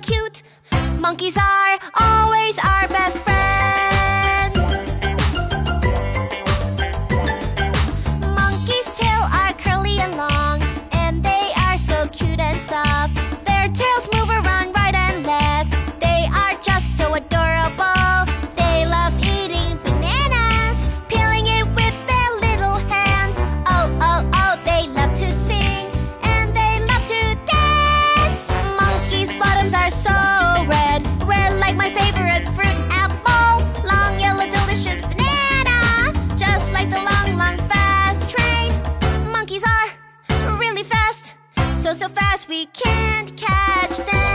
cute. Monkeys are always our best. So, so fast we can't catch them.